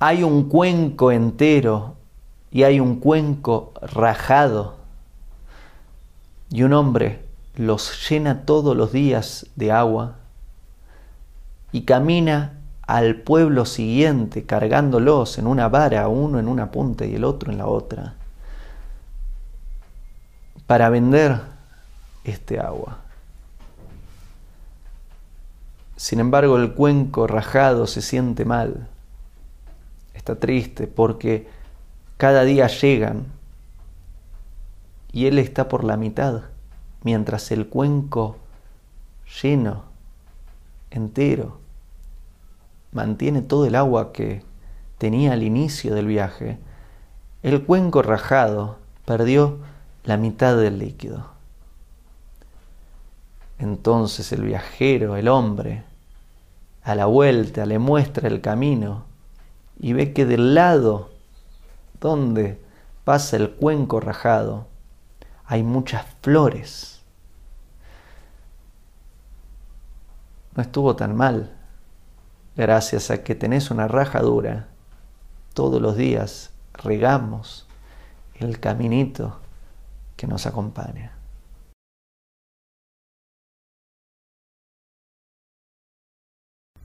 hay un cuenco entero y hay un cuenco rajado. Y un hombre los llena todos los días de agua y camina al pueblo siguiente cargándolos en una vara, uno en una punta y el otro en la otra, para vender este agua. Sin embargo, el cuenco rajado se siente mal, triste porque cada día llegan y él está por la mitad, mientras el cuenco lleno, entero, mantiene todo el agua que tenía al inicio del viaje, el cuenco rajado perdió la mitad del líquido. Entonces el viajero, el hombre, a la vuelta le muestra el camino y ve que del lado donde pasa el cuenco rajado hay muchas flores. No estuvo tan mal, gracias a que tenés una rajadura. Todos los días regamos el caminito que nos acompaña.